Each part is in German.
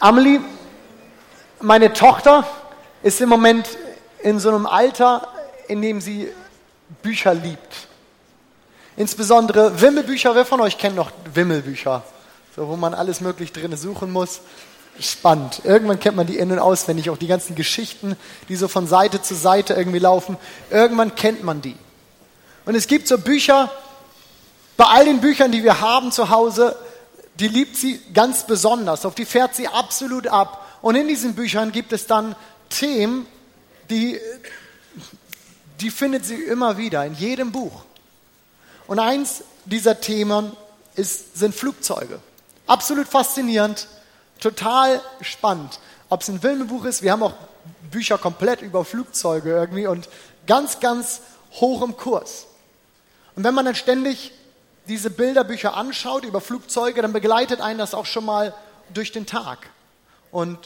Amelie, meine Tochter, ist im Moment in so einem Alter, in dem sie Bücher liebt. Insbesondere Wimmelbücher. Wer von euch kennt noch Wimmelbücher? So, wo man alles möglich drin suchen muss. Spannend. Irgendwann kennt man die in- und auswendig, auch die ganzen Geschichten, die so von Seite zu Seite irgendwie laufen. Irgendwann kennt man die. Und es gibt so Bücher, bei all den Büchern, die wir haben zu Hause, die liebt sie ganz besonders. Auf die fährt sie absolut ab. Und in diesen Büchern gibt es dann Themen, die, die findet sie immer wieder in jedem Buch. Und eins dieser Themen ist, sind Flugzeuge. Absolut faszinierend, total spannend. Ob es ein Filmebuch ist, wir haben auch Bücher komplett über Flugzeuge irgendwie und ganz, ganz hoch im Kurs. Und wenn man dann ständig diese Bilderbücher anschaut über Flugzeuge, dann begleitet einen das auch schon mal durch den Tag. Und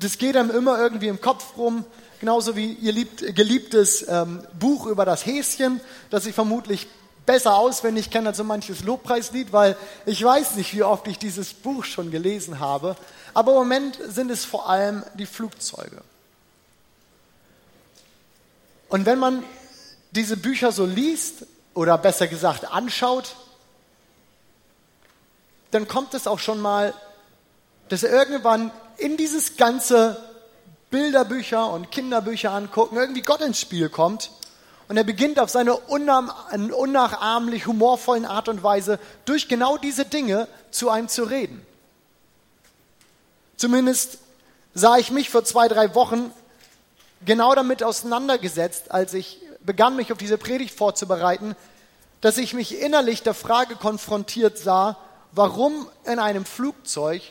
das geht einem immer irgendwie im Kopf rum, genauso wie ihr liebt, geliebtes ähm, Buch über das Häschen, das ich vermutlich besser auswendig kenne als so manches Lobpreislied, weil ich weiß nicht, wie oft ich dieses Buch schon gelesen habe. Aber im Moment sind es vor allem die Flugzeuge. Und wenn man diese Bücher so liest, oder besser gesagt anschaut, dann kommt es auch schon mal, dass er irgendwann in dieses ganze Bilderbücher und Kinderbücher angucken, irgendwie Gott ins Spiel kommt und er beginnt auf seine unnachahmlich humorvollen Art und Weise durch genau diese Dinge zu einem zu reden. Zumindest sah ich mich vor zwei, drei Wochen genau damit auseinandergesetzt, als ich begann, mich auf diese Predigt vorzubereiten, dass ich mich innerlich der Frage konfrontiert sah, warum in einem Flugzeug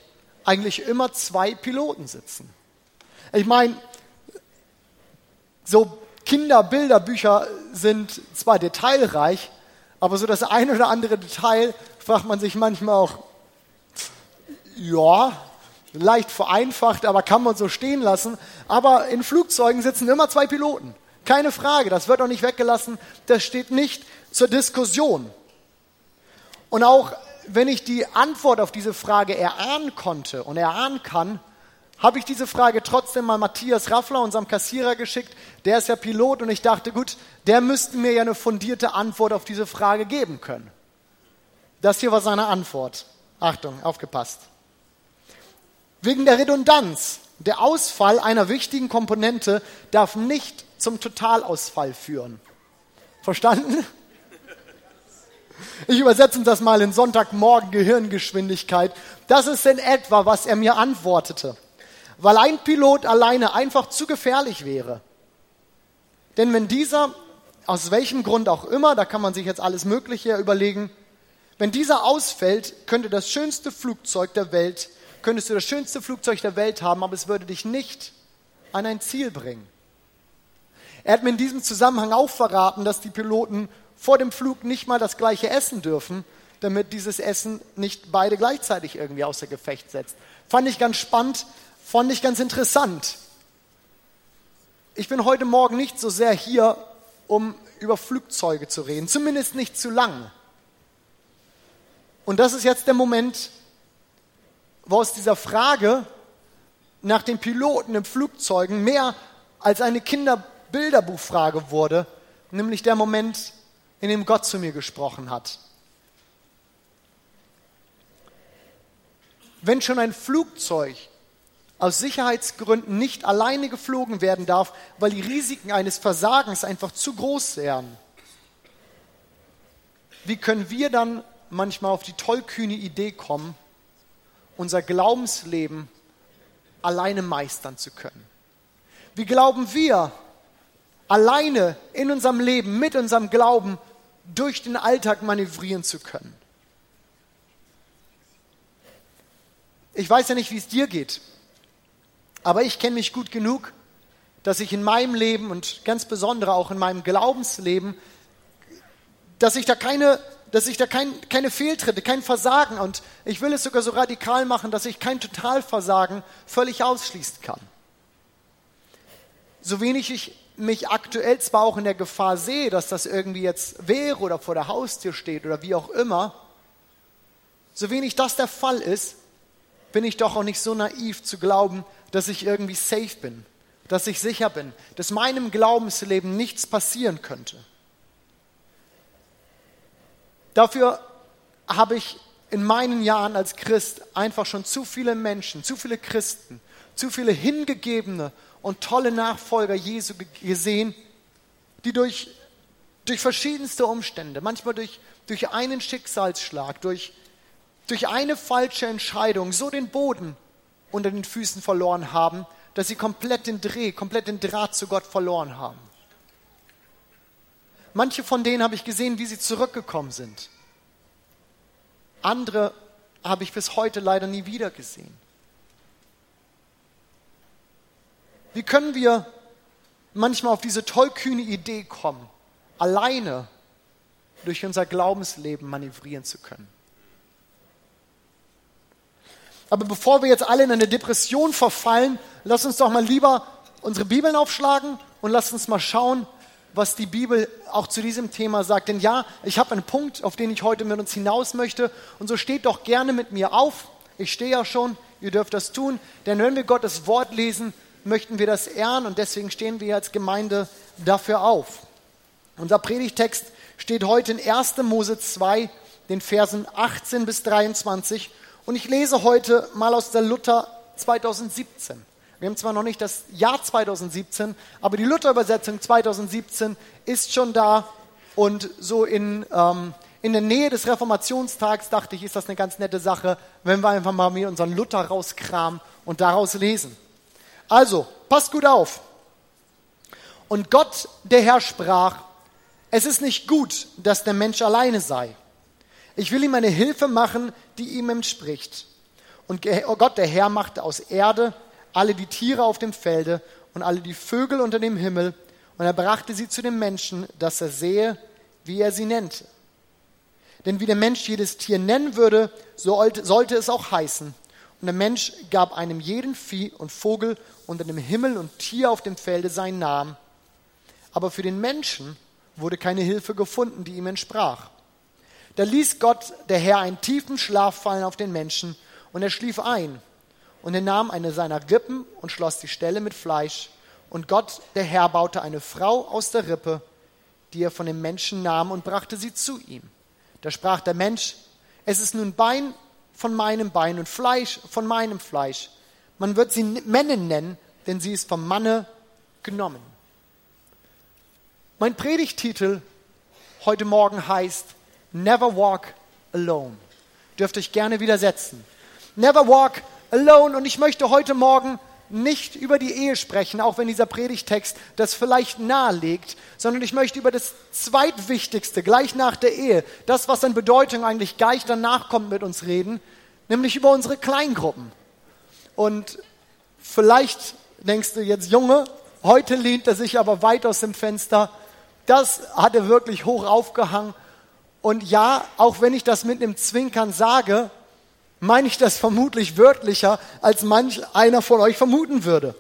eigentlich immer zwei Piloten sitzen. Ich meine, so Kinderbilderbücher sind zwar detailreich, aber so das ein oder andere Detail fragt man sich manchmal auch, ja, leicht vereinfacht, aber kann man so stehen lassen. Aber in Flugzeugen sitzen immer zwei Piloten. Keine Frage, das wird auch nicht weggelassen, das steht nicht zur Diskussion. Und auch wenn ich die Antwort auf diese Frage erahnen konnte und erahnen kann, habe ich diese Frage trotzdem mal Matthias Raffler, unserem Kassierer, geschickt. Der ist ja Pilot und ich dachte, gut, der müsste mir ja eine fundierte Antwort auf diese Frage geben können. Das hier war seine Antwort. Achtung, aufgepasst. Wegen der Redundanz, der Ausfall einer wichtigen Komponente darf nicht zum Totalausfall führen. Verstanden? Ich übersetze das mal in Sonntagmorgen Gehirngeschwindigkeit. Das ist in etwa, was er mir antwortete. Weil ein Pilot alleine einfach zu gefährlich wäre. Denn wenn dieser, aus welchem Grund auch immer, da kann man sich jetzt alles Mögliche überlegen, wenn dieser ausfällt, könnte das schönste Flugzeug der Welt, könntest du das schönste Flugzeug der Welt haben, aber es würde dich nicht an ein Ziel bringen. Er hat mir in diesem Zusammenhang auch verraten, dass die Piloten vor dem Flug nicht mal das gleiche essen dürfen, damit dieses Essen nicht beide gleichzeitig irgendwie außer Gefecht setzt. Fand ich ganz spannend, fand ich ganz interessant. Ich bin heute Morgen nicht so sehr hier, um über Flugzeuge zu reden, zumindest nicht zu lang. Und das ist jetzt der Moment, wo aus dieser Frage nach den Piloten im Flugzeugen mehr als eine Kinderbilderbuchfrage wurde, nämlich der Moment, in dem Gott zu mir gesprochen hat. Wenn schon ein Flugzeug aus Sicherheitsgründen nicht alleine geflogen werden darf, weil die Risiken eines Versagens einfach zu groß wären, wie können wir dann manchmal auf die tollkühne Idee kommen, unser Glaubensleben alleine meistern zu können? Wie glauben wir, alleine in unserem Leben, mit unserem Glauben durch den Alltag manövrieren zu können. Ich weiß ja nicht, wie es dir geht, aber ich kenne mich gut genug, dass ich in meinem Leben und ganz besonders auch in meinem Glaubensleben, dass ich da keine, dass ich da kein, keine Fehltritte, kein Versagen und ich will es sogar so radikal machen, dass ich kein Totalversagen völlig ausschließen kann. So wenig ich mich aktuell zwar auch in der Gefahr sehe, dass das irgendwie jetzt wäre oder vor der Haustür steht oder wie auch immer, so wenig das der Fall ist, bin ich doch auch nicht so naiv zu glauben, dass ich irgendwie safe bin, dass ich sicher bin, dass meinem Glaubensleben nichts passieren könnte. Dafür habe ich in meinen Jahren als Christ einfach schon zu viele Menschen, zu viele Christen, zu viele hingegebene und tolle Nachfolger Jesu gesehen, die durch, durch verschiedenste Umstände, manchmal durch, durch einen Schicksalsschlag, durch, durch eine falsche Entscheidung so den Boden unter den Füßen verloren haben, dass sie komplett den Dreh, komplett den Draht zu Gott verloren haben. Manche von denen habe ich gesehen, wie sie zurückgekommen sind. Andere habe ich bis heute leider nie wieder gesehen. Wie können wir manchmal auf diese tollkühne Idee kommen, alleine durch unser Glaubensleben manövrieren zu können? Aber bevor wir jetzt alle in eine Depression verfallen, lass uns doch mal lieber unsere Bibeln aufschlagen und lass uns mal schauen, was die Bibel auch zu diesem Thema sagt. Denn ja, ich habe einen Punkt, auf den ich heute mit uns hinaus möchte. Und so steht doch gerne mit mir auf. Ich stehe ja schon, ihr dürft das tun. Denn wenn wir Gottes Wort lesen, möchten wir das ehren und deswegen stehen wir als Gemeinde dafür auf. Unser Predigtext steht heute in 1. Mose 2, den Versen 18 bis 23. Und ich lese heute mal aus der Luther 2017. Wir haben zwar noch nicht das Jahr 2017, aber die Luther-Übersetzung 2017 ist schon da und so in, ähm, in der Nähe des Reformationstags dachte ich, ist das eine ganz nette Sache, wenn wir einfach mal mir unseren Luther rauskramen und daraus lesen. Also, passt gut auf. Und Gott, der Herr, sprach, es ist nicht gut, dass der Mensch alleine sei. Ich will ihm eine Hilfe machen, die ihm entspricht. Und Gott, der Herr, machte aus Erde alle die Tiere auf dem Felde und alle die Vögel unter dem Himmel, und er brachte sie zu dem Menschen, dass er sehe, wie er sie nennte. Denn wie der Mensch jedes Tier nennen würde, so sollte es auch heißen. Und der Mensch gab einem jeden Vieh und Vogel unter dem Himmel und Tier auf dem Felde seinen Namen. Aber für den Menschen wurde keine Hilfe gefunden, die ihm entsprach. Da ließ Gott, der Herr, einen tiefen Schlaf fallen auf den Menschen, und er schlief ein. Und er nahm eine seiner Rippen und schloss die Stelle mit Fleisch. Und Gott, der Herr, baute eine Frau aus der Rippe, die er von dem Menschen nahm und brachte sie zu ihm. Da sprach der Mensch, es ist nun Bein von meinem Bein und Fleisch von meinem Fleisch. Man wird sie Männin nennen, denn sie ist vom Manne genommen. Mein Predigtitel heute Morgen heißt Never Walk Alone. Dürft euch gerne widersetzen. Never Walk alone. Und ich möchte heute Morgen nicht über die Ehe sprechen, auch wenn dieser Predigtext das vielleicht nahelegt, sondern ich möchte über das zweitwichtigste, gleich nach der Ehe, das, was an Bedeutung eigentlich gleich danach kommt, mit uns reden, nämlich über unsere Kleingruppen. Und vielleicht denkst du jetzt, Junge, heute lehnt er sich aber weit aus dem Fenster. Das hat er wirklich hoch aufgehangen. Und ja, auch wenn ich das mit einem Zwinkern sage, meine ich das vermutlich wörtlicher, als manch einer von euch vermuten würde.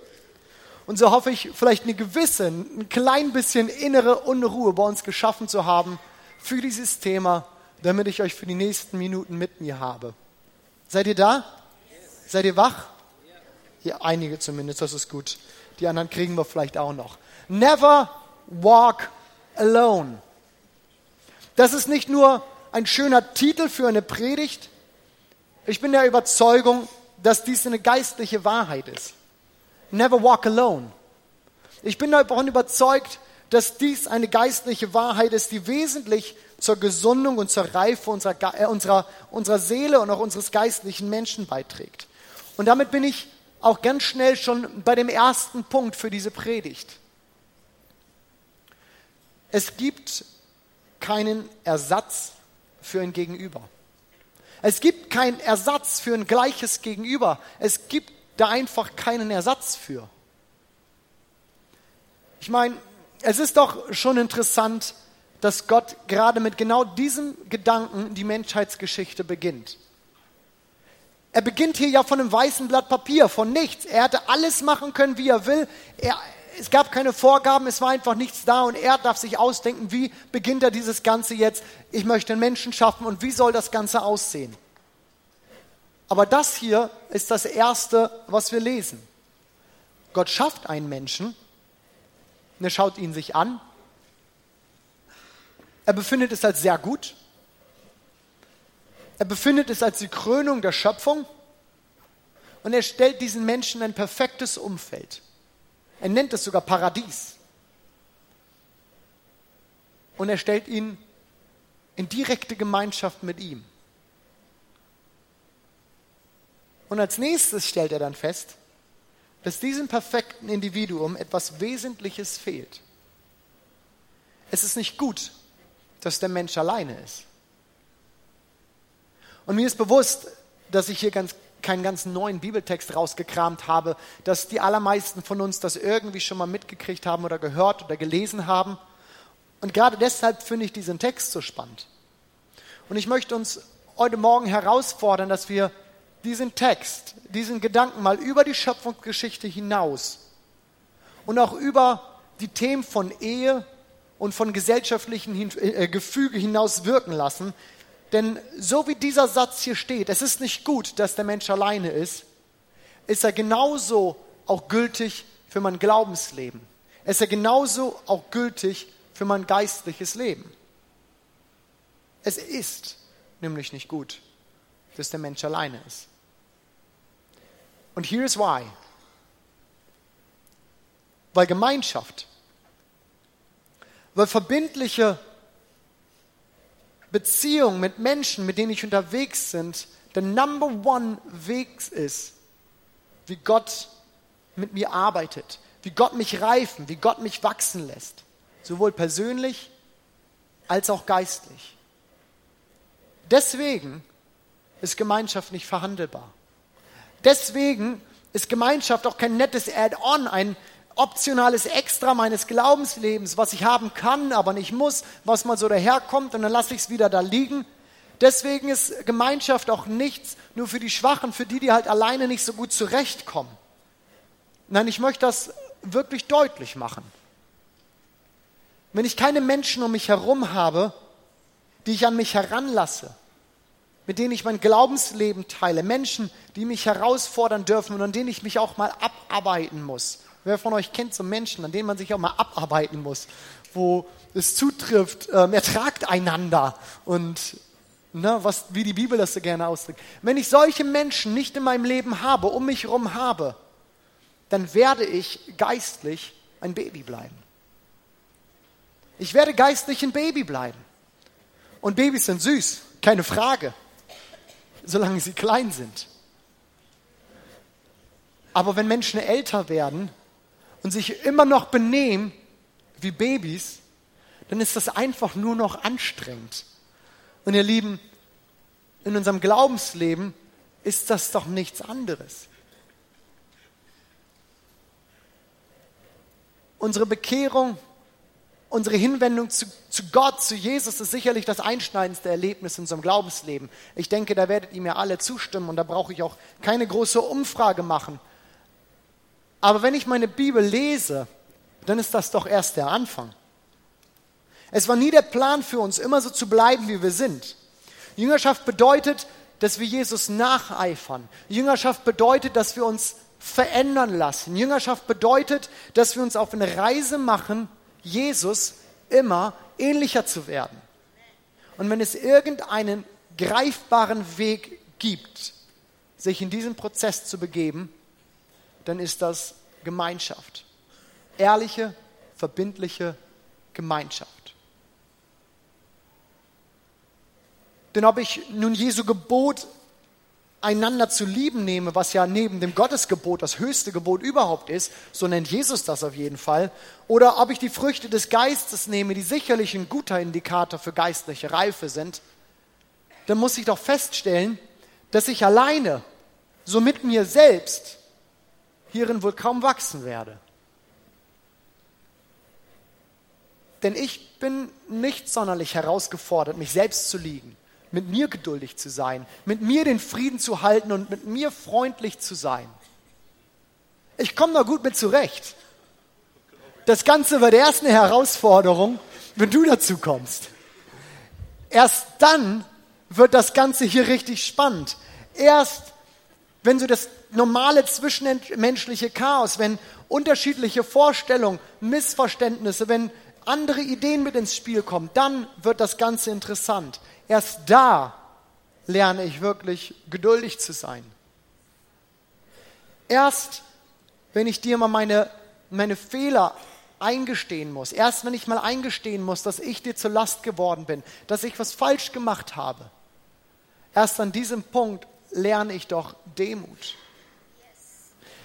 Und so hoffe ich, vielleicht eine gewisse, ein klein bisschen innere Unruhe bei uns geschaffen zu haben für dieses Thema, damit ich euch für die nächsten Minuten mit mir habe. Seid ihr da? Seid ihr wach? Ja, einige zumindest, das ist gut. Die anderen kriegen wir vielleicht auch noch. Never walk alone. Das ist nicht nur ein schöner Titel für eine Predigt, ich bin der Überzeugung, dass dies eine geistliche Wahrheit ist. Never walk alone. Ich bin davon überzeugt, dass dies eine geistliche Wahrheit ist, die wesentlich zur Gesundung und zur Reife unserer, äh, unserer, unserer Seele und auch unseres geistlichen Menschen beiträgt. Und damit bin ich auch ganz schnell schon bei dem ersten Punkt für diese Predigt. Es gibt keinen Ersatz für ein Gegenüber. Es gibt keinen Ersatz für ein gleiches Gegenüber. Es gibt da einfach keinen Ersatz für. Ich meine, es ist doch schon interessant, dass Gott gerade mit genau diesem Gedanken die Menschheitsgeschichte beginnt. Er beginnt hier ja von einem weißen Blatt Papier, von nichts. Er hätte alles machen können, wie er will. Er, es gab keine Vorgaben, es war einfach nichts da und er darf sich ausdenken, wie beginnt er dieses Ganze jetzt. Ich möchte einen Menschen schaffen und wie soll das Ganze aussehen. Aber das hier ist das Erste, was wir lesen. Gott schafft einen Menschen, er schaut ihn sich an. Er befindet es als sehr gut. Er befindet es als die Krönung der Schöpfung. Und er stellt diesen Menschen ein perfektes Umfeld. Er nennt es sogar Paradies. Und er stellt ihn in direkte Gemeinschaft mit ihm. Und als nächstes stellt er dann fest, dass diesem perfekten Individuum etwas Wesentliches fehlt. Es ist nicht gut, dass der Mensch alleine ist. Und mir ist bewusst, dass ich hier ganz, keinen ganz neuen Bibeltext rausgekramt habe, dass die allermeisten von uns das irgendwie schon mal mitgekriegt haben oder gehört oder gelesen haben. Und gerade deshalb finde ich diesen Text so spannend. Und ich möchte uns heute Morgen herausfordern, dass wir diesen Text, diesen Gedanken mal über die Schöpfungsgeschichte hinaus und auch über die Themen von Ehe und von gesellschaftlichen äh, Gefüge hinaus wirken lassen. Denn so wie dieser Satz hier steht, es ist nicht gut, dass der Mensch alleine ist, ist er genauso auch gültig für mein Glaubensleben. Ist er genauso auch gültig für mein geistliches Leben. Es ist nämlich nicht gut, dass der Mensch alleine ist. Und here is why. Weil Gemeinschaft, weil verbindliche Beziehung mit Menschen, mit denen ich unterwegs bin, der Number One Weg ist, wie Gott mit mir arbeitet, wie Gott mich reifen, wie Gott mich wachsen lässt, sowohl persönlich als auch geistlich. Deswegen ist Gemeinschaft nicht verhandelbar. Deswegen ist Gemeinschaft auch kein nettes Add-on, ein optionales Extra meines Glaubenslebens, was ich haben kann, aber nicht muss, was mal so daherkommt und dann lasse ich es wieder da liegen. Deswegen ist Gemeinschaft auch nichts nur für die Schwachen, für die, die halt alleine nicht so gut zurechtkommen. Nein, ich möchte das wirklich deutlich machen. Wenn ich keine Menschen um mich herum habe, die ich an mich heranlasse, mit denen ich mein Glaubensleben teile, Menschen, die mich herausfordern dürfen und an denen ich mich auch mal abarbeiten muss. Wer von euch kennt so Menschen, an denen man sich auch mal abarbeiten muss, wo es zutrifft, ähm, ertragt einander und ne, was, wie die Bibel das so gerne ausdrückt. Wenn ich solche Menschen nicht in meinem Leben habe, um mich herum habe, dann werde ich geistlich ein Baby bleiben. Ich werde geistlich ein Baby bleiben. Und Babys sind süß, keine Frage solange sie klein sind. Aber wenn Menschen älter werden und sich immer noch benehmen wie Babys, dann ist das einfach nur noch anstrengend. Und ihr Lieben, in unserem Glaubensleben ist das doch nichts anderes. Unsere Bekehrung unsere Hinwendung zu, zu, Gott, zu Jesus, ist sicherlich das einschneidendste Erlebnis in unserem Glaubensleben. Ich denke, da werdet ihr mir alle zustimmen und da brauche ich auch keine große Umfrage machen. Aber wenn ich meine Bibel lese, dann ist das doch erst der Anfang. Es war nie der Plan für uns, immer so zu bleiben, wie wir sind. Jüngerschaft bedeutet, dass wir Jesus nacheifern. Jüngerschaft bedeutet, dass wir uns verändern lassen. Jüngerschaft bedeutet, dass wir uns auf eine Reise machen, Jesus immer ähnlicher zu werden. Und wenn es irgendeinen greifbaren Weg gibt, sich in diesen Prozess zu begeben, dann ist das Gemeinschaft. Ehrliche, verbindliche Gemeinschaft. Denn ob ich nun Jesu Gebot einander zu lieben nehme, was ja neben dem Gottesgebot das höchste Gebot überhaupt ist, so nennt Jesus das auf jeden Fall, oder ob ich die Früchte des Geistes nehme, die sicherlich ein guter Indikator für geistliche Reife sind, dann muss ich doch feststellen, dass ich alleine, so mit mir selbst, hierin wohl kaum wachsen werde. Denn ich bin nicht sonderlich herausgefordert, mich selbst zu lieben mit mir geduldig zu sein, mit mir den Frieden zu halten und mit mir freundlich zu sein. Ich komme da gut mit zurecht. Das Ganze wird erst eine Herausforderung, wenn du dazu kommst. Erst dann wird das Ganze hier richtig spannend. Erst wenn so das normale zwischenmenschliche Chaos, wenn unterschiedliche Vorstellungen, Missverständnisse, wenn andere Ideen mit ins Spiel kommen, dann wird das Ganze interessant. Erst da lerne ich wirklich geduldig zu sein. Erst wenn ich dir mal meine, meine Fehler eingestehen muss, erst wenn ich mal eingestehen muss, dass ich dir zur Last geworden bin, dass ich was falsch gemacht habe, erst an diesem Punkt lerne ich doch Demut.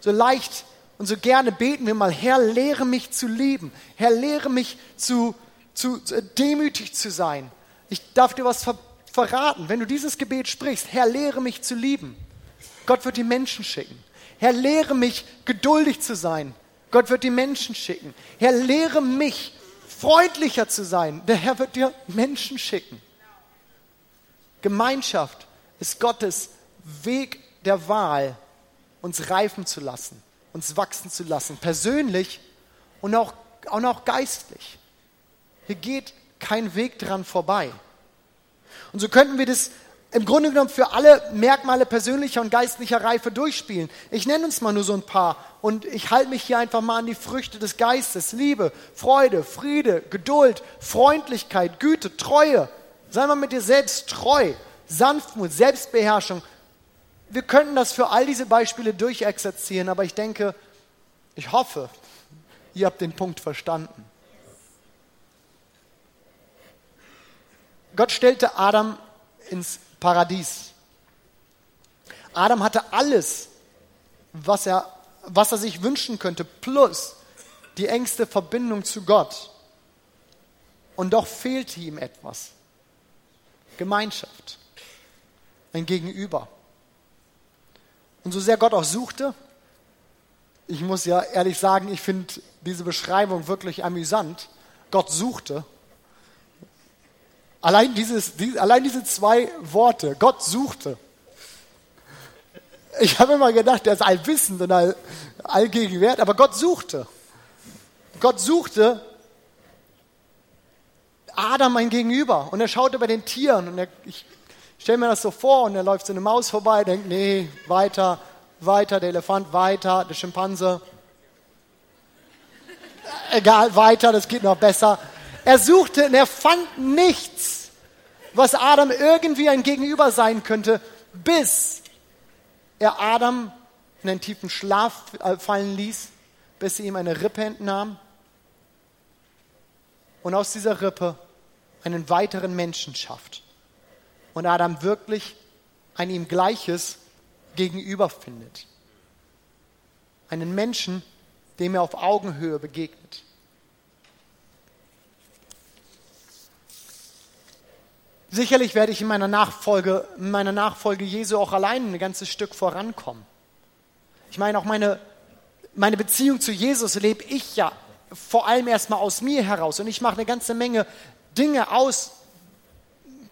So leicht und so gerne beten wir mal, Herr, lehre mich zu lieben. Herr, lehre mich zu, zu, zu demütig zu sein. Ich darf dir was ver verraten. Wenn du dieses Gebet sprichst, Herr, lehre mich zu lieben. Gott wird die Menschen schicken. Herr, lehre mich geduldig zu sein. Gott wird die Menschen schicken. Herr, lehre mich freundlicher zu sein. Der Herr wird dir Menschen schicken. Gemeinschaft ist Gottes Weg der Wahl, uns reifen zu lassen, uns wachsen zu lassen, persönlich und auch, und auch geistlich. Hier geht kein Weg dran vorbei. Und so könnten wir das im Grunde genommen für alle Merkmale persönlicher und geistlicher Reife durchspielen. Ich nenne uns mal nur so ein paar und ich halte mich hier einfach mal an die Früchte des Geistes. Liebe, Freude, Friede, Geduld, Freundlichkeit, Güte, Treue. Sei mal mit dir selbst treu, Sanftmut, Selbstbeherrschung. Wir könnten das für all diese Beispiele durchexerzieren, aber ich denke, ich hoffe, ihr habt den Punkt verstanden. Gott stellte Adam ins Paradies. Adam hatte alles, was er, was er sich wünschen könnte, plus die engste Verbindung zu Gott. Und doch fehlte ihm etwas. Gemeinschaft. Ein Gegenüber. Und so sehr Gott auch suchte, ich muss ja ehrlich sagen, ich finde diese Beschreibung wirklich amüsant. Gott suchte, Allein, dieses, die, allein diese zwei Worte, Gott suchte. Ich habe immer gedacht, er ist allwissend und all, allgegenwärtig, aber Gott suchte. Gott suchte Adam ein Gegenüber und er schaute bei den Tieren und er, ich stelle mir das so vor und er läuft so eine Maus vorbei, denkt, nee, weiter, weiter, der Elefant, weiter, der Schimpanse. Egal, weiter, das geht noch besser. Er suchte und er fand nichts, was Adam irgendwie ein Gegenüber sein könnte, bis er Adam in einen tiefen Schlaf fallen ließ, bis er ihm eine Rippe entnahm und aus dieser Rippe einen weiteren Menschen schafft. Und Adam wirklich ein ihm gleiches Gegenüber findet. Einen Menschen, dem er auf Augenhöhe begegnet. Sicherlich werde ich in meiner Nachfolge, in meiner Nachfolge Jesu auch allein ein ganzes Stück vorankommen. Ich meine, auch meine, meine Beziehung zu Jesus lebe ich ja vor allem erstmal aus mir heraus. Und ich mache eine ganze Menge Dinge aus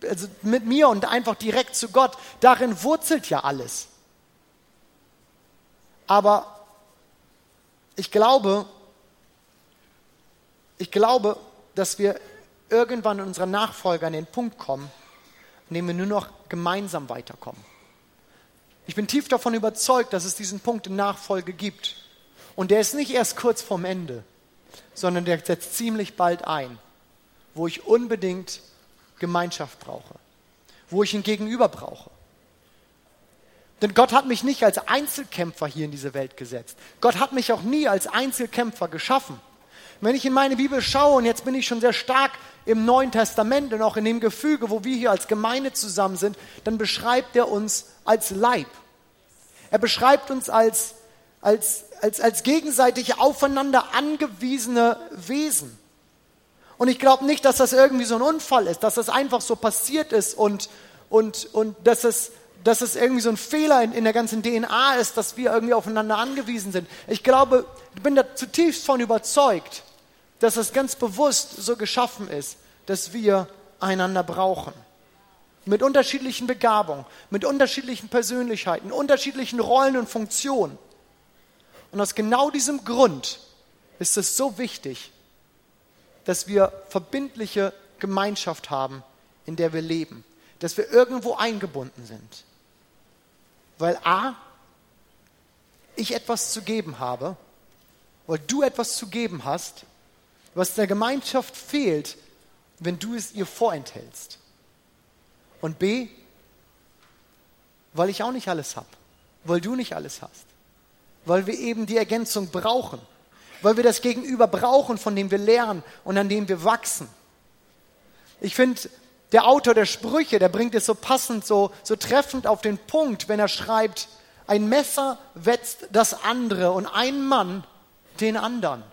also mit mir und einfach direkt zu Gott. Darin wurzelt ja alles. Aber ich glaube, ich glaube, dass wir irgendwann in unserer Nachfolge an den Punkt kommen, an dem wir nur noch gemeinsam weiterkommen. Ich bin tief davon überzeugt, dass es diesen Punkt in Nachfolge gibt. Und der ist nicht erst kurz vorm Ende, sondern der setzt ziemlich bald ein, wo ich unbedingt Gemeinschaft brauche, wo ich ein Gegenüber brauche. Denn Gott hat mich nicht als Einzelkämpfer hier in diese Welt gesetzt. Gott hat mich auch nie als Einzelkämpfer geschaffen. Wenn ich in meine Bibel schaue, und jetzt bin ich schon sehr stark im Neuen Testament und auch in dem Gefüge, wo wir hier als Gemeinde zusammen sind, dann beschreibt er uns als Leib. Er beschreibt uns als, als, als, als gegenseitig aufeinander angewiesene Wesen. Und ich glaube nicht, dass das irgendwie so ein Unfall ist, dass das einfach so passiert ist und, und, und dass, es, dass es irgendwie so ein Fehler in, in der ganzen DNA ist, dass wir irgendwie aufeinander angewiesen sind. Ich glaube, ich bin da zutiefst von überzeugt, dass es ganz bewusst so geschaffen ist, dass wir einander brauchen. Mit unterschiedlichen Begabungen, mit unterschiedlichen Persönlichkeiten, unterschiedlichen Rollen und Funktionen. Und aus genau diesem Grund ist es so wichtig, dass wir verbindliche Gemeinschaft haben, in der wir leben, dass wir irgendwo eingebunden sind. Weil a, ich etwas zu geben habe, weil du etwas zu geben hast, was der Gemeinschaft fehlt, wenn du es ihr vorenthältst. Und B, weil ich auch nicht alles habe, weil du nicht alles hast, weil wir eben die Ergänzung brauchen, weil wir das Gegenüber brauchen, von dem wir lernen und an dem wir wachsen. Ich finde, der Autor der Sprüche, der bringt es so passend, so, so treffend auf den Punkt, wenn er schreibt, ein Messer wetzt das andere und ein Mann den anderen.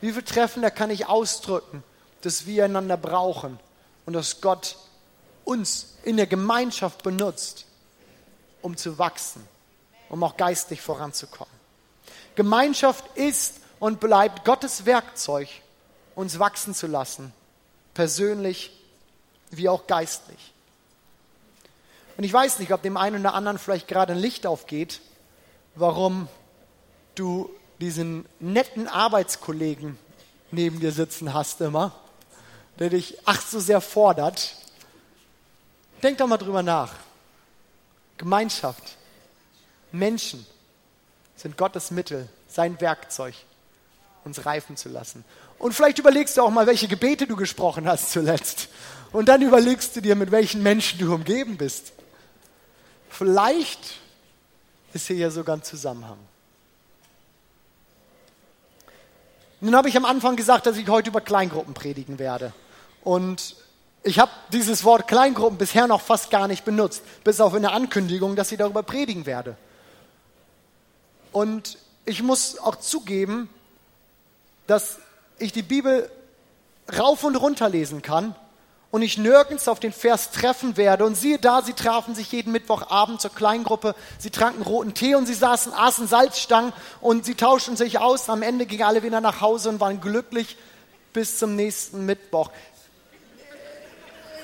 Wie viel treffender kann ich ausdrücken, dass wir einander brauchen und dass Gott uns in der Gemeinschaft benutzt, um zu wachsen, um auch geistig voranzukommen. Gemeinschaft ist und bleibt Gottes Werkzeug, uns wachsen zu lassen, persönlich wie auch geistlich. Und ich weiß nicht, ob dem einen oder anderen vielleicht gerade ein Licht aufgeht, warum du diesen netten Arbeitskollegen neben dir sitzen hast immer, der dich ach so sehr fordert. Denk doch mal drüber nach. Gemeinschaft, Menschen sind Gottes Mittel, sein Werkzeug, uns reifen zu lassen. Und vielleicht überlegst du auch mal, welche Gebete du gesprochen hast zuletzt. Und dann überlegst du dir, mit welchen Menschen du umgeben bist. Vielleicht ist hier ja sogar ein Zusammenhang. Nun habe ich am Anfang gesagt, dass ich heute über Kleingruppen predigen werde. Und ich habe dieses Wort Kleingruppen bisher noch fast gar nicht benutzt, bis auf in der Ankündigung, dass ich darüber predigen werde. Und ich muss auch zugeben, dass ich die Bibel rauf und runter lesen kann und ich nirgends auf den Vers treffen werde. Und siehe da, sie trafen sich jeden Mittwochabend zur Kleingruppe, sie tranken roten Tee und sie saßen, aßen Salzstangen und sie tauschten sich aus. Am Ende gingen alle wieder nach Hause und waren glücklich bis zum nächsten Mittwoch.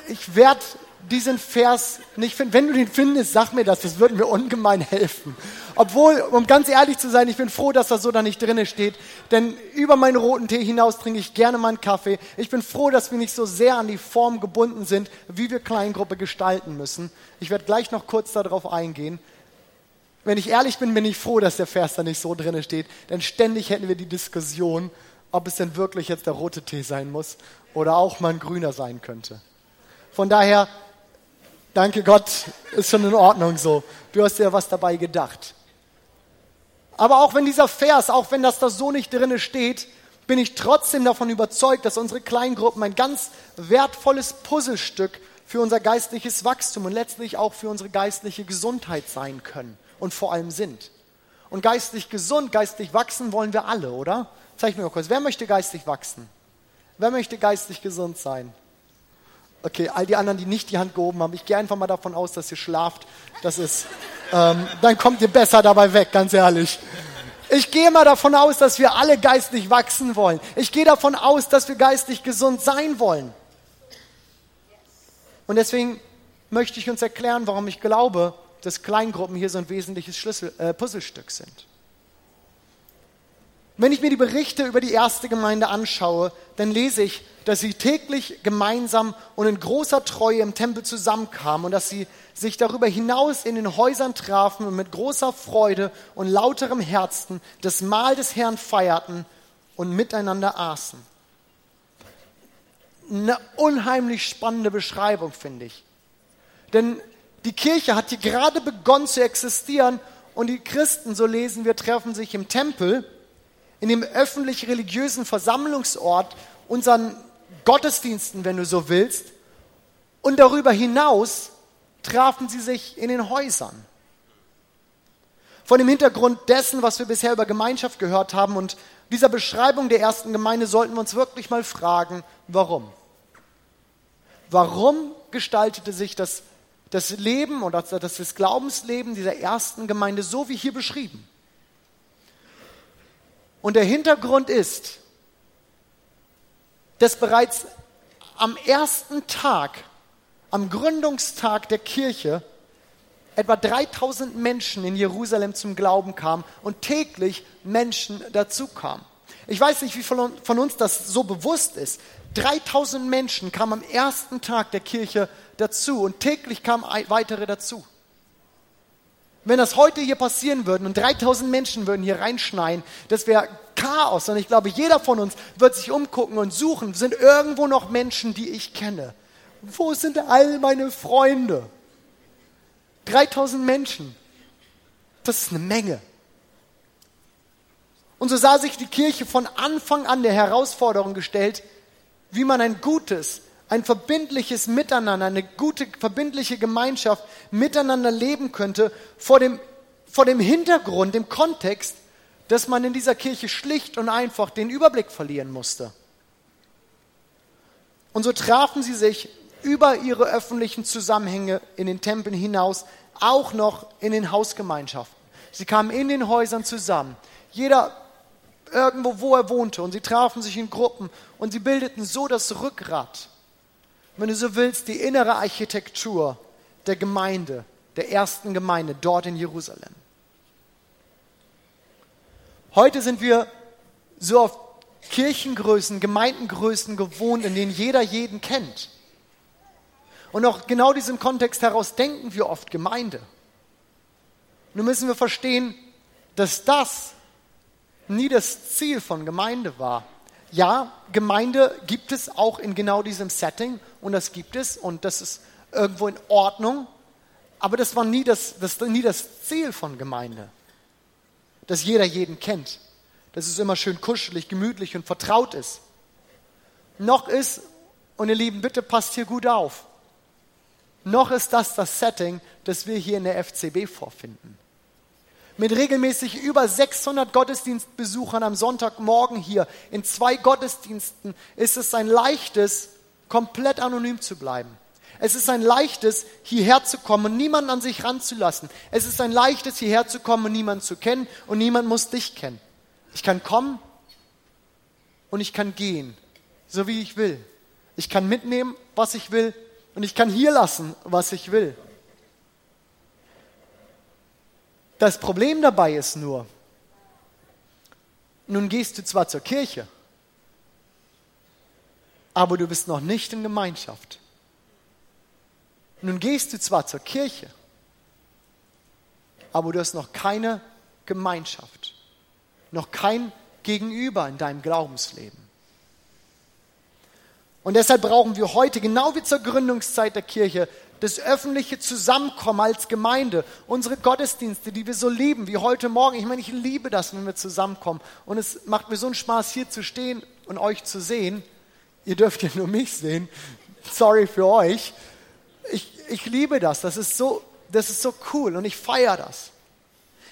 Ich werde diesen Vers nicht finden. Wenn du den findest, sag mir das, das würde mir ungemein helfen. Obwohl, um ganz ehrlich zu sein, ich bin froh, dass das so da nicht drinne steht, denn über meinen roten Tee hinaus trinke ich gerne meinen Kaffee. Ich bin froh, dass wir nicht so sehr an die Form gebunden sind, wie wir Kleingruppe gestalten müssen. Ich werde gleich noch kurz darauf eingehen. Wenn ich ehrlich bin, bin ich froh, dass der Vers da nicht so drinne steht, denn ständig hätten wir die Diskussion, ob es denn wirklich jetzt der rote Tee sein muss oder auch mal ein grüner sein könnte. Von daher Danke Gott, ist schon in Ordnung so. Du hast dir was dabei gedacht. Aber auch wenn dieser Vers, auch wenn das da so nicht drinne steht, bin ich trotzdem davon überzeugt, dass unsere Kleingruppen ein ganz wertvolles Puzzlestück für unser geistliches Wachstum und letztlich auch für unsere geistliche Gesundheit sein können und vor allem sind. Und geistlich gesund, geistlich wachsen wollen wir alle, oder? Zeig mir mal kurz. Wer möchte geistlich wachsen? Wer möchte geistlich gesund sein? Okay, all die anderen, die nicht die Hand gehoben haben, ich gehe einfach mal davon aus, dass ihr schlaft. Das ist, ähm, dann kommt ihr besser dabei weg, ganz ehrlich. Ich gehe mal davon aus, dass wir alle geistlich wachsen wollen. Ich gehe davon aus, dass wir geistlich gesund sein wollen. Und deswegen möchte ich uns erklären, warum ich glaube, dass Kleingruppen hier so ein wesentliches Schlüssel, äh, Puzzlestück sind. Wenn ich mir die Berichte über die erste Gemeinde anschaue, dann lese ich, dass sie täglich gemeinsam und in großer Treue im Tempel zusammenkamen und dass sie sich darüber hinaus in den Häusern trafen und mit großer Freude und lauterem Herzen das Mahl des Herrn feierten und miteinander aßen. Eine unheimlich spannende Beschreibung, finde ich. Denn die Kirche hat hier gerade begonnen zu existieren und die Christen, so lesen wir, treffen sich im Tempel in dem öffentlich-religiösen Versammlungsort, unseren Gottesdiensten, wenn du so willst. Und darüber hinaus trafen sie sich in den Häusern. Vor dem Hintergrund dessen, was wir bisher über Gemeinschaft gehört haben und dieser Beschreibung der ersten Gemeinde, sollten wir uns wirklich mal fragen, warum? Warum gestaltete sich das, das Leben oder das, das Glaubensleben dieser ersten Gemeinde so wie hier beschrieben? Und der Hintergrund ist, dass bereits am ersten Tag, am Gründungstag der Kirche, etwa 3000 Menschen in Jerusalem zum Glauben kamen und täglich Menschen dazukamen. Ich weiß nicht, wie von uns das so bewusst ist. 3000 Menschen kamen am ersten Tag der Kirche dazu und täglich kamen weitere dazu. Wenn das heute hier passieren würde und 3000 Menschen würden hier reinschneien, das wäre Chaos. Und ich glaube, jeder von uns wird sich umgucken und suchen, sind irgendwo noch Menschen, die ich kenne. Wo sind all meine Freunde? 3000 Menschen. Das ist eine Menge. Und so sah sich die Kirche von Anfang an der Herausforderung gestellt, wie man ein gutes, ein verbindliches Miteinander, eine gute, verbindliche Gemeinschaft miteinander leben könnte, vor dem, vor dem Hintergrund, dem Kontext, dass man in dieser Kirche schlicht und einfach den Überblick verlieren musste. Und so trafen sie sich über ihre öffentlichen Zusammenhänge in den Tempeln hinaus, auch noch in den Hausgemeinschaften. Sie kamen in den Häusern zusammen. Jeder irgendwo, wo er wohnte. Und sie trafen sich in Gruppen und sie bildeten so das Rückgrat, wenn du so willst, die innere Architektur der Gemeinde, der ersten Gemeinde dort in Jerusalem. Heute sind wir so auf Kirchengrößen, Gemeindengrößen gewohnt, in denen jeder jeden kennt. Und auch genau diesem Kontext heraus denken wir oft Gemeinde. Nun müssen wir verstehen, dass das nie das Ziel von Gemeinde war. Ja, Gemeinde gibt es auch in genau diesem Setting und das gibt es und das ist irgendwo in Ordnung, aber das war nie das, das, nie das Ziel von Gemeinde, dass jeder jeden kennt, dass es immer schön kuschelig, gemütlich und vertraut ist. Noch ist, und ihr Lieben, bitte passt hier gut auf, noch ist das das Setting, das wir hier in der FCB vorfinden mit regelmäßig über 600 Gottesdienstbesuchern am Sonntagmorgen hier in zwei Gottesdiensten ist es ein leichtes, komplett anonym zu bleiben. Es ist ein leichtes, hierher zu kommen und niemanden an sich ranzulassen. Es ist ein leichtes, hierher zu kommen und niemanden zu kennen und niemand muss dich kennen. Ich kann kommen und ich kann gehen, so wie ich will. Ich kann mitnehmen, was ich will und ich kann hier lassen, was ich will. Das Problem dabei ist nur, nun gehst du zwar zur Kirche, aber du bist noch nicht in Gemeinschaft. Nun gehst du zwar zur Kirche, aber du hast noch keine Gemeinschaft, noch kein Gegenüber in deinem Glaubensleben. Und deshalb brauchen wir heute, genau wie zur Gründungszeit der Kirche, das öffentliche Zusammenkommen als Gemeinde, unsere Gottesdienste, die wir so lieben, wie heute Morgen. Ich meine, ich liebe das, wenn wir zusammenkommen. Und es macht mir so einen Spaß, hier zu stehen und euch zu sehen. Ihr dürft ja nur mich sehen. Sorry für euch. Ich, ich liebe das. Das ist, so, das ist so cool und ich feiere das.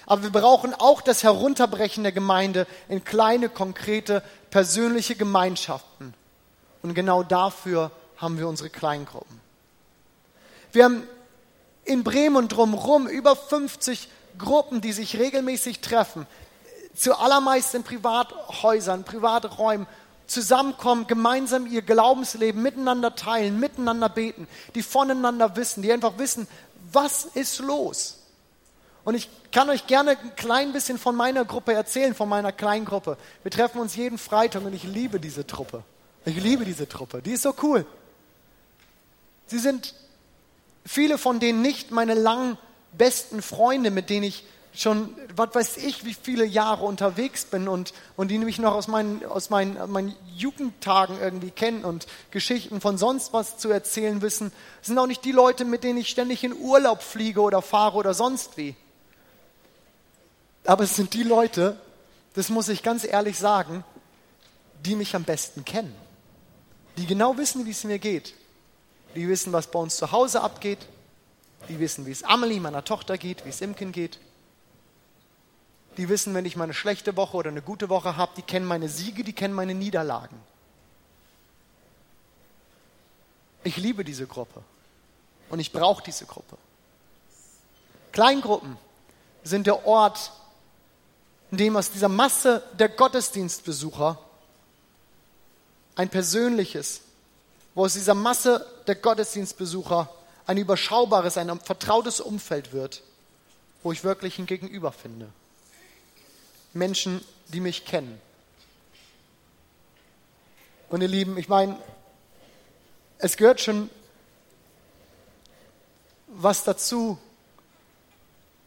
Aber wir brauchen auch das Herunterbrechen der Gemeinde in kleine, konkrete, persönliche Gemeinschaften. Und genau dafür haben wir unsere Kleingruppen. Wir haben in Bremen und drumherum über 50 Gruppen, die sich regelmäßig treffen, zuallermeist in Privathäusern, Privaträumen, zusammenkommen, gemeinsam ihr Glaubensleben miteinander teilen, miteinander beten, die voneinander wissen, die einfach wissen, was ist los. Und ich kann euch gerne ein klein bisschen von meiner Gruppe erzählen, von meiner kleinen Gruppe. Wir treffen uns jeden Freitag und ich liebe diese Truppe. Ich liebe diese Truppe, die ist so cool. Sie sind Viele von denen nicht meine langen besten Freunde, mit denen ich schon, was weiß ich, wie viele Jahre unterwegs bin und, und die mich noch aus meinen, aus meinen, meinen Jugendtagen irgendwie kennen und Geschichten von sonst was zu erzählen wissen, das sind auch nicht die Leute, mit denen ich ständig in Urlaub fliege oder fahre oder sonst wie. Aber es sind die Leute, das muss ich ganz ehrlich sagen, die mich am besten kennen. Die genau wissen, wie es mir geht die wissen, was bei uns zu Hause abgeht. Die wissen, wie es Amelie, meiner Tochter, geht, wie es Imken geht. Die wissen, wenn ich mal eine schlechte Woche oder eine gute Woche habe, die kennen meine Siege, die kennen meine Niederlagen. Ich liebe diese Gruppe und ich brauche diese Gruppe. Kleingruppen sind der Ort, in dem aus dieser Masse der Gottesdienstbesucher ein persönliches, wo aus dieser Masse der Gottesdienstbesucher ein überschaubares, ein vertrautes Umfeld wird, wo ich wirklich ein Gegenüber finde. Menschen, die mich kennen. Und ihr Lieben, ich meine, es gehört schon was dazu,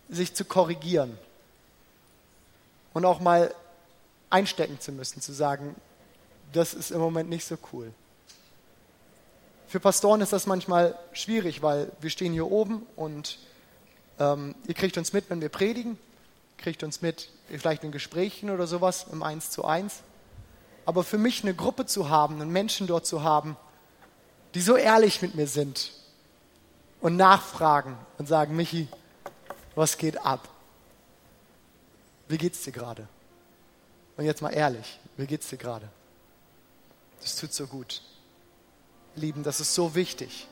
sich zu korrigieren und auch mal einstecken zu müssen, zu sagen, das ist im Moment nicht so cool. Für Pastoren ist das manchmal schwierig, weil wir stehen hier oben und ähm, ihr kriegt uns mit, wenn wir predigen, kriegt uns mit, vielleicht in Gesprächen oder sowas im Eins zu eins. Aber für mich eine Gruppe zu haben und Menschen dort zu haben, die so ehrlich mit mir sind und nachfragen und sagen, Michi, was geht ab? Wie geht's dir gerade? Und jetzt mal ehrlich, wie geht's dir gerade? Das tut so gut. Lieben, das ist so wichtig.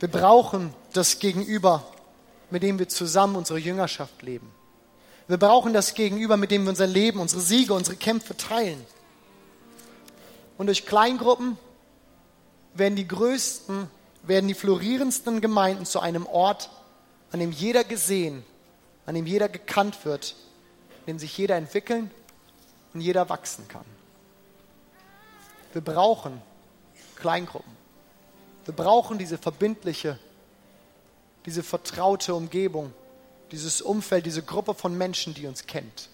Wir brauchen das Gegenüber, mit dem wir zusammen unsere Jüngerschaft leben. Wir brauchen das Gegenüber, mit dem wir unser Leben, unsere Siege, unsere Kämpfe teilen. Und durch Kleingruppen werden die größten, werden die florierendsten Gemeinden zu einem Ort, an dem jeder gesehen, an dem jeder gekannt wird, in dem sich jeder entwickeln und jeder wachsen kann. Wir brauchen Kleingruppen. Wir brauchen diese verbindliche, diese vertraute Umgebung, dieses Umfeld, diese Gruppe von Menschen, die uns kennt.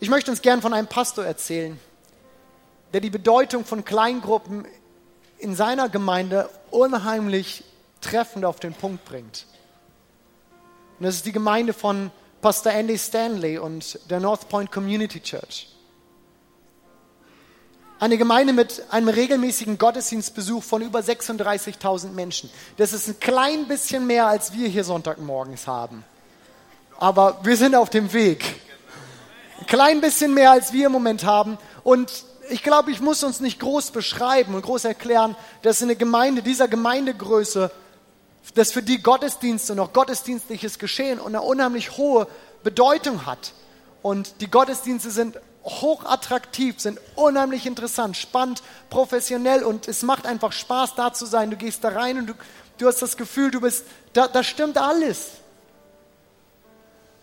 Ich möchte uns gern von einem Pastor erzählen, der die Bedeutung von Kleingruppen in seiner Gemeinde unheimlich treffend auf den Punkt bringt. Und das ist die Gemeinde von Pastor Andy Stanley und der North Point Community Church. Eine Gemeinde mit einem regelmäßigen Gottesdienstbesuch von über 36.000 Menschen. Das ist ein klein bisschen mehr, als wir hier Sonntagmorgens haben. Aber wir sind auf dem Weg. Ein klein bisschen mehr, als wir im Moment haben. Und ich glaube, ich muss uns nicht groß beschreiben und groß erklären, dass eine Gemeinde dieser Gemeindegröße das für die Gottesdienste und auch gottesdienstliches Geschehen eine unheimlich hohe Bedeutung hat. Und die Gottesdienste sind hochattraktiv, sind unheimlich interessant, spannend, professionell und es macht einfach Spaß, da zu sein. Du gehst da rein und du, du hast das Gefühl, du bist, da, da stimmt alles.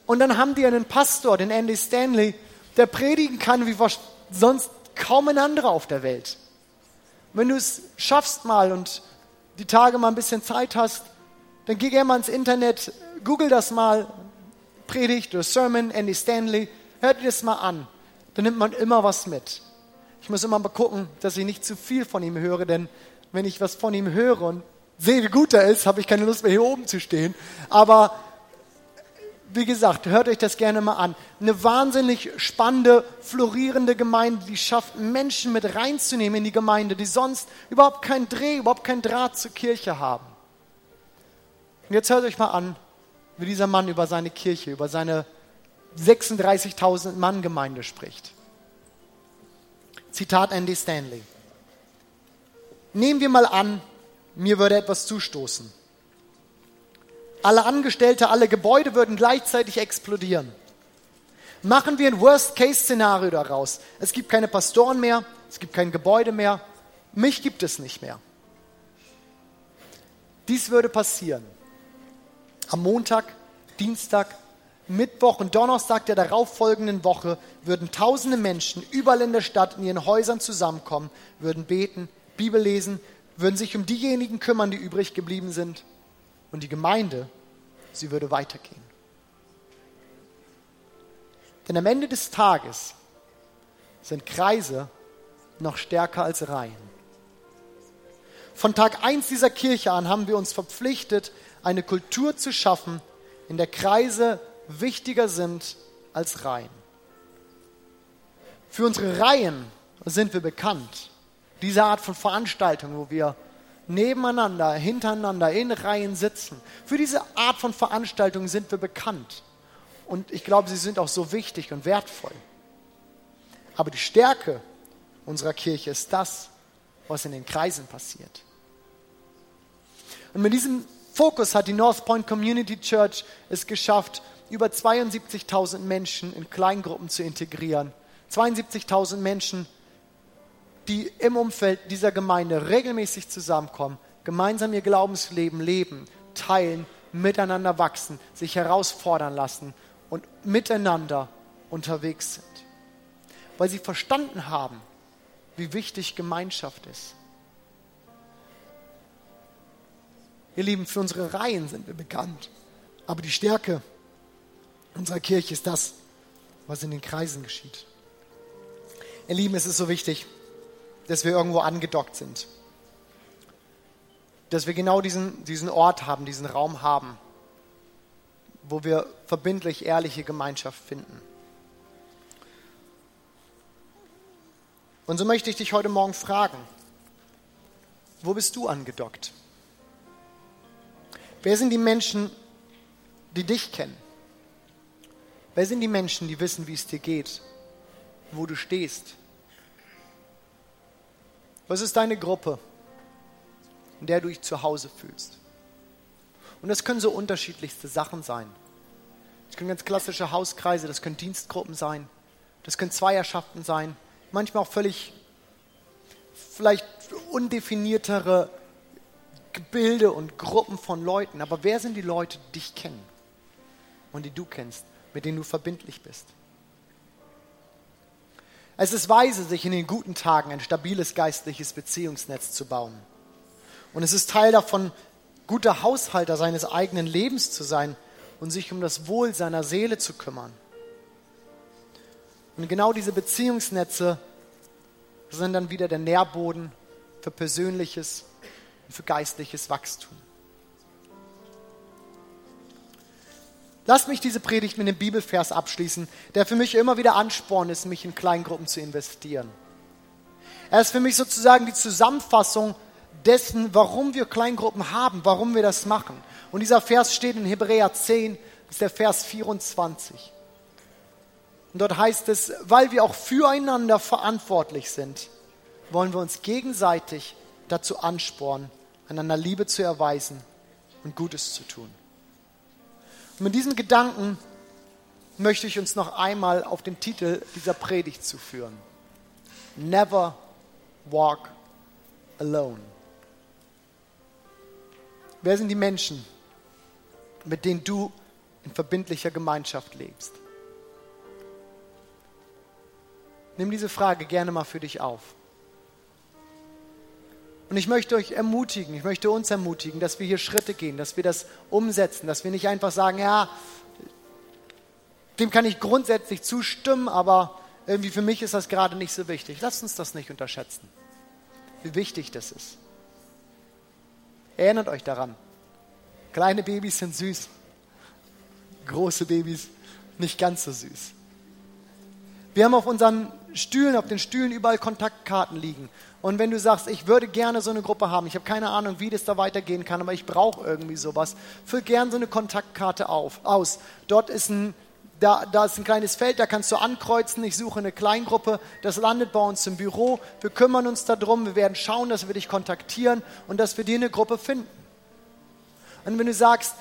Und dann haben die einen Pastor, den Andy Stanley, der predigen kann wie sonst kaum ein anderer auf der Welt. Wenn du es schaffst mal und die Tage mal ein bisschen Zeit hast, dann geh gerne mal ins Internet, google das mal, Predigt oder Sermon, Andy Stanley, hör dir das mal an. Dann nimmt man immer was mit. Ich muss immer mal gucken, dass ich nicht zu viel von ihm höre, denn wenn ich was von ihm höre und sehe, wie gut er ist, habe ich keine Lust mehr hier oben zu stehen. Aber wie gesagt, hört euch das gerne mal an. Eine wahnsinnig spannende, florierende Gemeinde, die schafft, Menschen mit reinzunehmen in die Gemeinde, die sonst überhaupt keinen Dreh, überhaupt keinen Draht zur Kirche haben. Und jetzt hört euch mal an, wie dieser Mann über seine Kirche, über seine 36.000 Mann Gemeinde spricht. Zitat Andy Stanley. Nehmen wir mal an, mir würde etwas zustoßen alle Angestellte, alle Gebäude würden gleichzeitig explodieren. Machen wir ein Worst-Case-Szenario daraus. Es gibt keine Pastoren mehr, es gibt kein Gebäude mehr, mich gibt es nicht mehr. Dies würde passieren. Am Montag, Dienstag, Mittwoch und Donnerstag der darauffolgenden Woche würden tausende Menschen überall in der Stadt in ihren Häusern zusammenkommen, würden beten, Bibel lesen, würden sich um diejenigen kümmern, die übrig geblieben sind und die Gemeinde, sie würde weitergehen. Denn am Ende des Tages sind Kreise noch stärker als Reihen. Von Tag 1 dieser Kirche an haben wir uns verpflichtet, eine Kultur zu schaffen, in der Kreise wichtiger sind als Reihen. Für unsere Reihen sind wir bekannt. Diese Art von Veranstaltung, wo wir nebeneinander, hintereinander in Reihen sitzen. Für diese Art von Veranstaltungen sind wir bekannt. Und ich glaube, sie sind auch so wichtig und wertvoll. Aber die Stärke unserer Kirche ist das, was in den Kreisen passiert. Und mit diesem Fokus hat die North Point Community Church es geschafft, über 72.000 Menschen in Kleingruppen zu integrieren. 72.000 Menschen, die im Umfeld dieser Gemeinde regelmäßig zusammenkommen, gemeinsam ihr Glaubensleben leben, teilen, miteinander wachsen, sich herausfordern lassen und miteinander unterwegs sind. Weil sie verstanden haben, wie wichtig Gemeinschaft ist. Ihr Lieben, für unsere Reihen sind wir bekannt. Aber die Stärke unserer Kirche ist das, was in den Kreisen geschieht. Ihr Lieben, es ist so wichtig, dass wir irgendwo angedockt sind. Dass wir genau diesen, diesen Ort haben, diesen Raum haben, wo wir verbindlich ehrliche Gemeinschaft finden. Und so möchte ich dich heute Morgen fragen, wo bist du angedockt? Wer sind die Menschen, die dich kennen? Wer sind die Menschen, die wissen, wie es dir geht, wo du stehst? Was ist deine Gruppe, in der du dich zu Hause fühlst? Und das können so unterschiedlichste Sachen sein. Das können ganz klassische Hauskreise, das können Dienstgruppen sein, das können Zweierschaften sein, manchmal auch völlig vielleicht undefiniertere Gebilde und Gruppen von Leuten. Aber wer sind die Leute, die dich kennen und die du kennst, mit denen du verbindlich bist? Es ist weise, sich in den guten Tagen ein stabiles geistliches Beziehungsnetz zu bauen. Und es ist Teil davon, guter Haushalter seines eigenen Lebens zu sein und sich um das Wohl seiner Seele zu kümmern. Und genau diese Beziehungsnetze sind dann wieder der Nährboden für persönliches und für geistliches Wachstum. Lass mich diese Predigt mit einem Bibelvers abschließen, der für mich immer wieder Ansporn ist, mich in Kleingruppen zu investieren. Er ist für mich sozusagen die Zusammenfassung dessen, warum wir Kleingruppen haben, warum wir das machen. Und dieser Vers steht in Hebräer 10, das ist der Vers 24. Und dort heißt es, weil wir auch füreinander verantwortlich sind, wollen wir uns gegenseitig dazu anspornen, einander Liebe zu erweisen und Gutes zu tun. Und mit diesem Gedanken möchte ich uns noch einmal auf den Titel dieser Predigt zu führen. Never walk alone. Wer sind die Menschen, mit denen du in verbindlicher Gemeinschaft lebst? Nimm diese Frage gerne mal für dich auf. Und ich möchte euch ermutigen, ich möchte uns ermutigen, dass wir hier Schritte gehen, dass wir das umsetzen, dass wir nicht einfach sagen, ja, dem kann ich grundsätzlich zustimmen, aber irgendwie für mich ist das gerade nicht so wichtig. Lasst uns das nicht unterschätzen, wie wichtig das ist. Erinnert euch daran, kleine Babys sind süß, große Babys nicht ganz so süß. Wir haben auf unseren Stühlen, auf den Stühlen überall Kontaktkarten liegen. Und wenn du sagst, ich würde gerne so eine Gruppe haben, ich habe keine Ahnung, wie das da weitergehen kann, aber ich brauche irgendwie sowas, füll gern so eine Kontaktkarte auf, aus. Dort ist ein, da, da ist ein kleines Feld, da kannst du ankreuzen, ich suche eine Kleingruppe, das landet bei uns im Büro, wir kümmern uns darum, wir werden schauen, dass wir dich kontaktieren und dass wir dir eine Gruppe finden. Und wenn du sagst,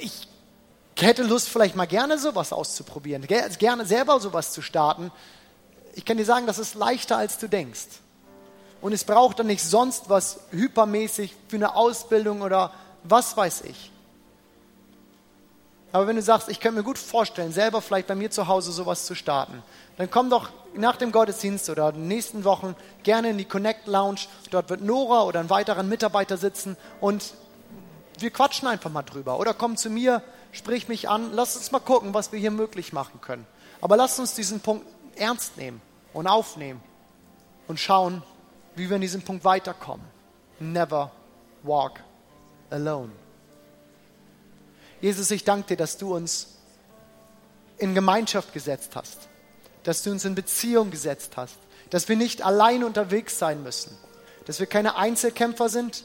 ich hätte Lust, vielleicht mal gerne sowas auszuprobieren, gerne selber sowas zu starten. Ich kann dir sagen, das ist leichter, als du denkst. Und es braucht dann nicht sonst was hypermäßig für eine Ausbildung oder was weiß ich. Aber wenn du sagst, ich könnte mir gut vorstellen, selber vielleicht bei mir zu Hause sowas zu starten, dann komm doch nach dem Gottesdienst oder in den nächsten Wochen gerne in die Connect Lounge. Dort wird Nora oder ein weiterer Mitarbeiter sitzen und wir quatschen einfach mal drüber. Oder komm zu mir, sprich mich an, lass uns mal gucken, was wir hier möglich machen können. Aber lass uns diesen Punkt ernst nehmen und aufnehmen und schauen, wie wir in diesem Punkt weiterkommen. Never walk alone. Jesus, ich danke dir, dass du uns in Gemeinschaft gesetzt hast, dass du uns in Beziehung gesetzt hast, dass wir nicht allein unterwegs sein müssen, dass wir keine Einzelkämpfer sind,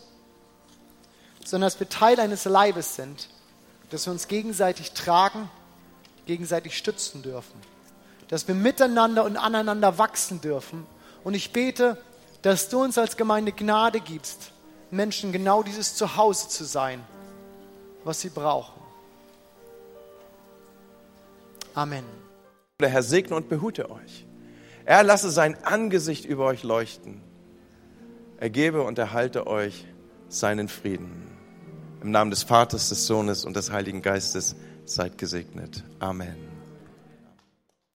sondern dass wir Teil eines Leibes sind dass wir uns gegenseitig tragen, gegenseitig stützen dürfen, dass wir miteinander und aneinander wachsen dürfen. Und ich bete, dass du uns als Gemeinde Gnade gibst, Menschen genau dieses Zuhause zu sein, was sie brauchen. Amen. Der Herr segne und behüte euch. Er lasse sein Angesicht über euch leuchten. Er gebe und erhalte euch seinen Frieden. Im Namen des Vaters, des Sohnes und des Heiligen Geistes seid gesegnet. Amen.